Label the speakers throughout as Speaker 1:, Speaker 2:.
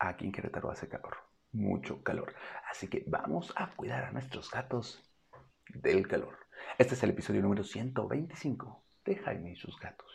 Speaker 1: Aquí en Querétaro hace calor, mucho calor. Así que vamos a cuidar a nuestros gatos del calor. Este es el episodio número 125 de Jaime y sus gatos.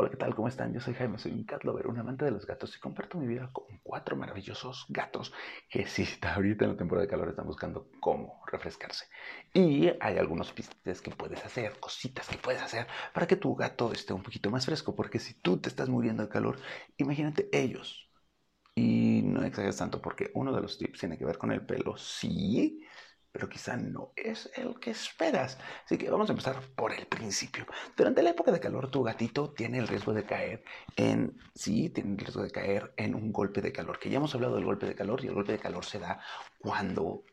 Speaker 1: Hola, ¿qué tal? ¿Cómo están? Yo soy Jaime, soy un cat lover, un amante de los gatos y comparto mi vida con cuatro maravillosos gatos que sí, ahorita en la temporada de calor están buscando cómo refrescarse. Y hay algunos pistes que puedes hacer, cositas que puedes hacer para que tu gato esté un poquito más fresco, porque si tú te estás muriendo de calor, imagínate ellos. Y no exageres tanto porque uno de los tips tiene que ver con el pelo, sí, pero quizá no es el que esperas. Así que vamos a empezar por el principio. Durante la época de calor, tu gatito tiene el riesgo de caer en, sí, tiene el riesgo de caer en un golpe de calor, que ya hemos hablado del golpe de calor y el golpe de calor se da cuando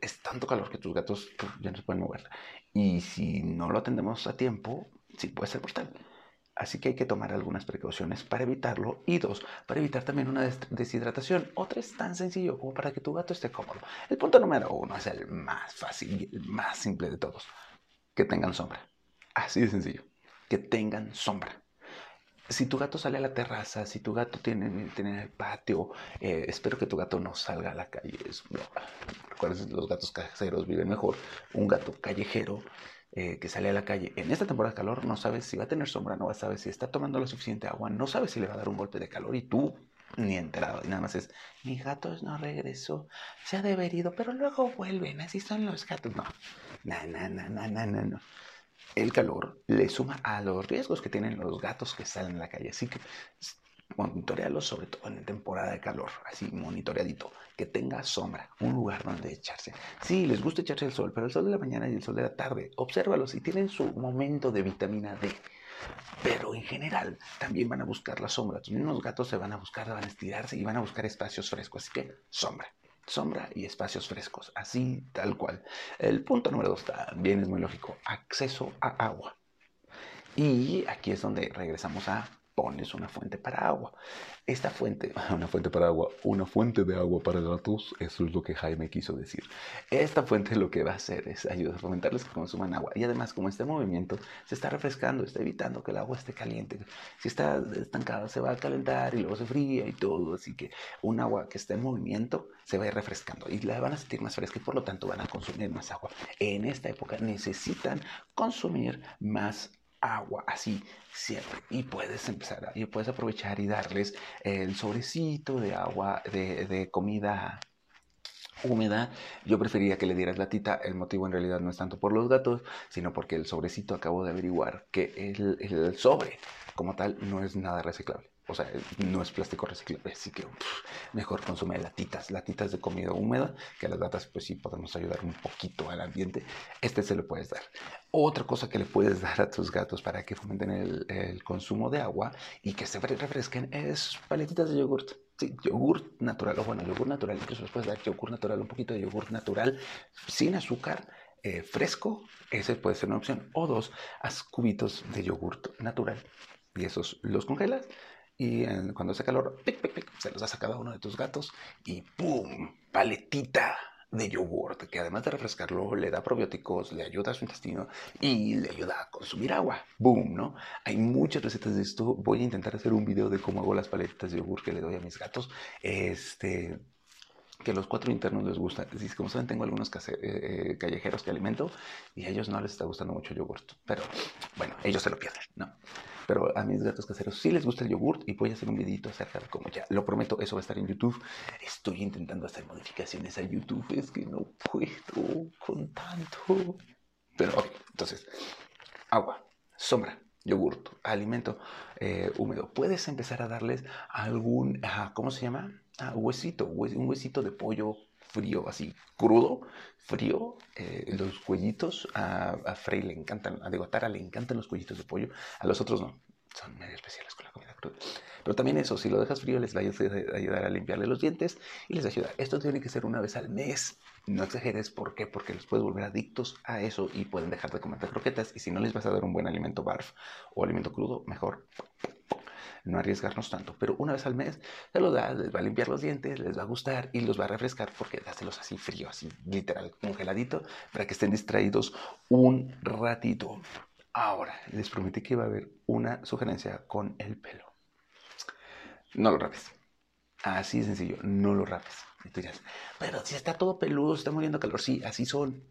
Speaker 1: es tanto calor que tus gatos ya no se pueden mover. Y si no lo atendemos a tiempo, sí puede ser mortal. Así que hay que tomar algunas precauciones para evitarlo. Y dos, para evitar también una deshidratación. Otra es tan sencillo como para que tu gato esté cómodo. El punto número uno es el más fácil y el más simple de todos. Que tengan sombra. Así de sencillo. Que tengan sombra. Si tu gato sale a la terraza, si tu gato tiene, tiene el patio, eh, espero que tu gato no salga a la calle. Es, los gatos caseros viven mejor. Un gato callejero eh, que sale a la calle en esta temporada de calor no sabes si va a tener sombra, no sabes si está tomando lo suficiente agua, no sabes si le va a dar un golpe de calor y tú ni enterado. Y nada más es, mi gato no regresó, se ha deberido, pero luego vuelven, así son los gatos. No, no, no, no, no, no, no. El calor le suma a los riesgos que tienen los gatos que salen a la calle. Así que monitorealo sobre todo en temporada de calor, así monitoreadito, que tenga sombra, un lugar donde echarse. Sí, les gusta echarse el sol, pero el sol de la mañana y el sol de la tarde, obsérvalos y tienen su momento de vitamina D. Pero en general también van a buscar la sombra. Tus mismos gatos se van a buscar, van a estirarse y van a buscar espacios frescos. Así que sombra, sombra y espacios frescos, así tal cual. El punto número dos también es muy lógico, acceso a agua. Y aquí es donde regresamos a pones una fuente para agua. Esta fuente, una fuente para agua, una fuente de agua para gatos, eso es lo que Jaime quiso decir. Esta fuente lo que va a hacer es ayudar a fomentarles que consuman agua. Y además, como este movimiento se está refrescando, está evitando que el agua esté caliente. Si está estancada, se va a calentar y luego se fría y todo. Así que un agua que está en movimiento se va a ir refrescando y la van a sentir más fresca y por lo tanto van a consumir más agua. En esta época necesitan consumir más agua, así siempre. Y puedes empezar, y puedes aprovechar y darles el sobrecito de agua, de, de comida húmeda. Yo preferiría que le dieras la tita. El motivo en realidad no es tanto por los gatos, sino porque el sobrecito acabo de averiguar que el, el sobre como tal no es nada reciclable. O sea, no es plástico reciclable, así que mejor consume latitas, latitas de comida húmeda, que a las gatas pues sí podemos ayudar un poquito al ambiente. Este se lo puedes dar. Otra cosa que le puedes dar a tus gatos para que fomenten el, consumo de agua y que se refresquen es paletitas de yogurt. Sí, yogurt natural, o bueno, yogurt natural, incluso les puedes dar yogurt natural, un poquito de yogurt natural sin azúcar, eh, fresco, ese puede ser una opción. O dos, haz cubitos de yogurt natural y esos los congelas y cuando hace calor, se los das a cada uno de tus gatos y ¡pum! Paletita de yogurt, que además de refrescarlo, le da probióticos, le ayuda a su intestino y le ayuda a consumir agua. ¡Boom! ¿no? Hay muchas recetas de esto. Voy a intentar hacer un video de cómo hago las paletitas de yogur que le doy a mis gatos. Este, que los cuatro internos les gusta. Como saben, tengo algunos eh, eh, callejeros que alimento y a ellos no les está gustando mucho el yogurt. Pero bueno, ellos se lo pierden, ¿no? Pero a mis gatos caseros sí les gusta el yogurt y voy a hacer un videito acerca de cómo ya. Lo prometo, eso va a estar en YouTube. Estoy intentando hacer modificaciones a YouTube. Es que no puedo con tanto. Pero ok, entonces, agua, sombra, yogurt, alimento eh, húmedo. Puedes empezar a darles algún, ¿cómo se llama? Ah, huesito, un huesito de pollo frío, así crudo, frío, eh, los cuellitos. A, a, Frey le encantan, a Degotara le encantan los cuellitos de pollo, a los otros no, son medio especiales con la comida cruda. Pero también eso, si lo dejas frío, les va a ayudar a limpiarle los dientes y les ayuda. Esto tiene que ser una vez al mes. No exageres, ¿por qué? Porque los puedes volver adictos a eso y pueden dejar de comer croquetas. Y si no les vas a dar un buen alimento barf o alimento crudo, mejor no arriesgarnos tanto. Pero una vez al mes se lo da, les va a limpiar los dientes, les va a gustar y los va a refrescar porque dáselos así frío, así literal, congeladito, para que estén distraídos un ratito. Ahora, les prometí que iba a haber una sugerencia con el pelo. No lo rapes. Así de sencillo, no lo rapes. Y tú dirás, pero si está todo peludo, está muriendo calor. Sí, así son.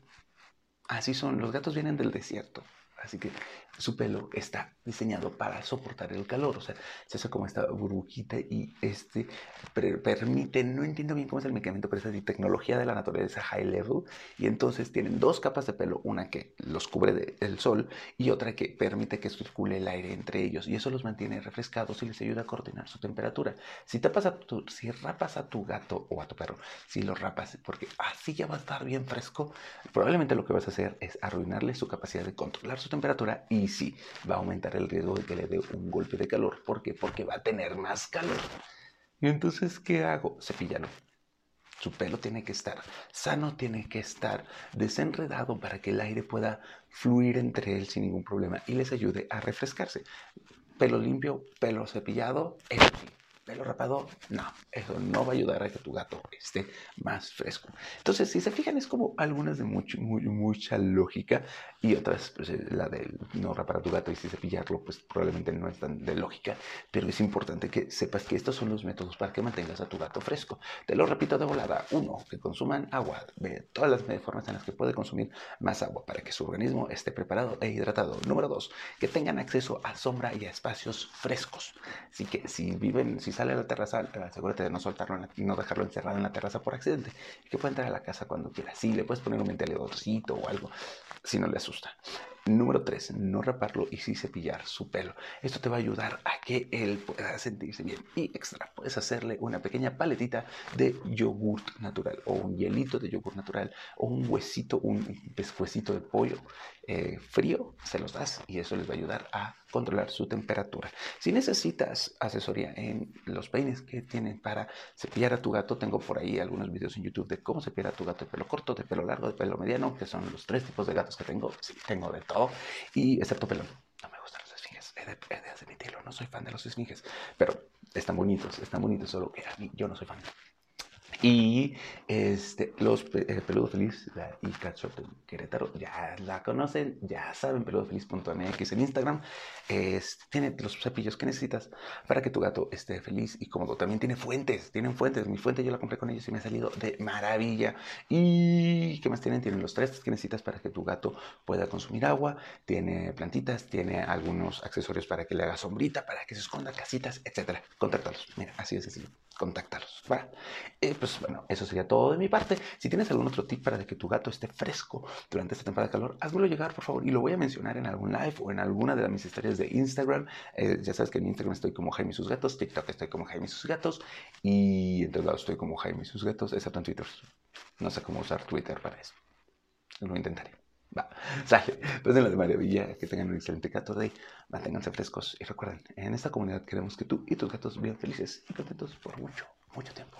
Speaker 1: Así son. Los gatos vienen del desierto. Así que su pelo está diseñado para soportar el calor. O sea, se hace como esta burbujita y este permite, no entiendo bien cómo es el mecanismo, pero es la tecnología de la naturaleza high level. Y entonces tienen dos capas de pelo, una que los cubre del sol y otra que permite que circule el aire entre ellos. Y eso los mantiene refrescados y les ayuda a coordinar su temperatura. Si, te pasa tu, si rapas a tu gato o a tu perro, si lo rapas porque así ya va a estar bien fresco, probablemente lo que vas a hacer es arruinarle su capacidad de controlar su temperatura y sí, va a aumentar el riesgo de que le dé un golpe de calor. ¿Por qué? Porque va a tener más calor. Y entonces, ¿qué hago? Cepillalo. Su pelo tiene que estar sano, tiene que estar desenredado para que el aire pueda fluir entre él sin ningún problema y les ayude a refrescarse. Pelo limpio, pelo cepillado, pelo rapado, no, eso no va a ayudar a que tu gato esté más fresco. Entonces, si se fijan, es como algunas de mucho, muy, mucha lógica y otras, pues eh, la de no rapar a tu gato y si cepillarlo, pues probablemente no es tan de lógica, pero es importante que sepas que estos son los métodos para que mantengas a tu gato fresco. Te lo repito de volada. Uno, que consuman agua, de todas las formas en las que puede consumir más agua para que su organismo esté preparado e hidratado. Número dos, que tengan acceso a sombra y a espacios frescos. Así que si viven, si sale a la terraza, asegúrate de no soltarlo, no dejarlo encerrado en la terraza por accidente. Que pueda entrar a la casa cuando quiera. Sí, le puedes poner un ventiladorcito o algo, si no le asusta. Número 3, no raparlo y sí cepillar su pelo. Esto te va a ayudar a que él pueda sentirse bien. Y extra, puedes hacerle una pequeña paletita de yogurt natural o un hielito de yogurt natural o un huesito, un pescuecito de pollo eh, frío, se los das y eso les va a ayudar a controlar su temperatura. Si necesitas asesoría en los peines que tienen para cepillar a tu gato, tengo por ahí algunos videos en YouTube de cómo cepillar a tu gato de pelo corto, de pelo largo, de pelo mediano, que son los tres tipos de gatos que tengo. Sí, tengo de y excepto pelón. No me gustan los esfinges, he de, admitirlo, no soy fan de los esfinges, pero están bonitos, están bonitos, solo que yo no soy fan. Y este, los eh, Feliz y Cat Shop de Querétaro ya la conocen, ya saben, peludofeliz.mx en Instagram. tiene los cepillos que necesitas para que tu gato esté feliz y cómodo. También tiene fuentes, tienen fuentes. Mi fuente yo la compré con ellos y me ha salido de maravilla. ¿Y qué más tienen? Tienen los tres que necesitas para que tu gato pueda consumir agua. Tiene plantitas, tiene algunos accesorios para que le haga sombrita, para que se esconda, casitas, etc. Contáctalos. Mira, así de sencillo contáctalos. ¿va? Eh, pues bueno, eso sería todo de mi parte. Si tienes algún otro tip para que tu gato esté fresco durante esta temporada de calor, házmelo llegar, por favor. Y lo voy a mencionar en algún live o en alguna de mis historias de Instagram. Eh, ya sabes que en Instagram estoy como Jaime y sus gatos, TikTok estoy como Jaime y sus gatos y en todos lados estoy como Jaime y sus gatos, excepto en Twitter. No sé cómo usar Twitter para eso. Lo intentaré. Va, sale. Pues en la de maravilla, que tengan un excelente gato day, manténganse frescos y recuerden, en esta comunidad queremos que tú y tus gatos vivan felices y contentos por mucho, mucho tiempo.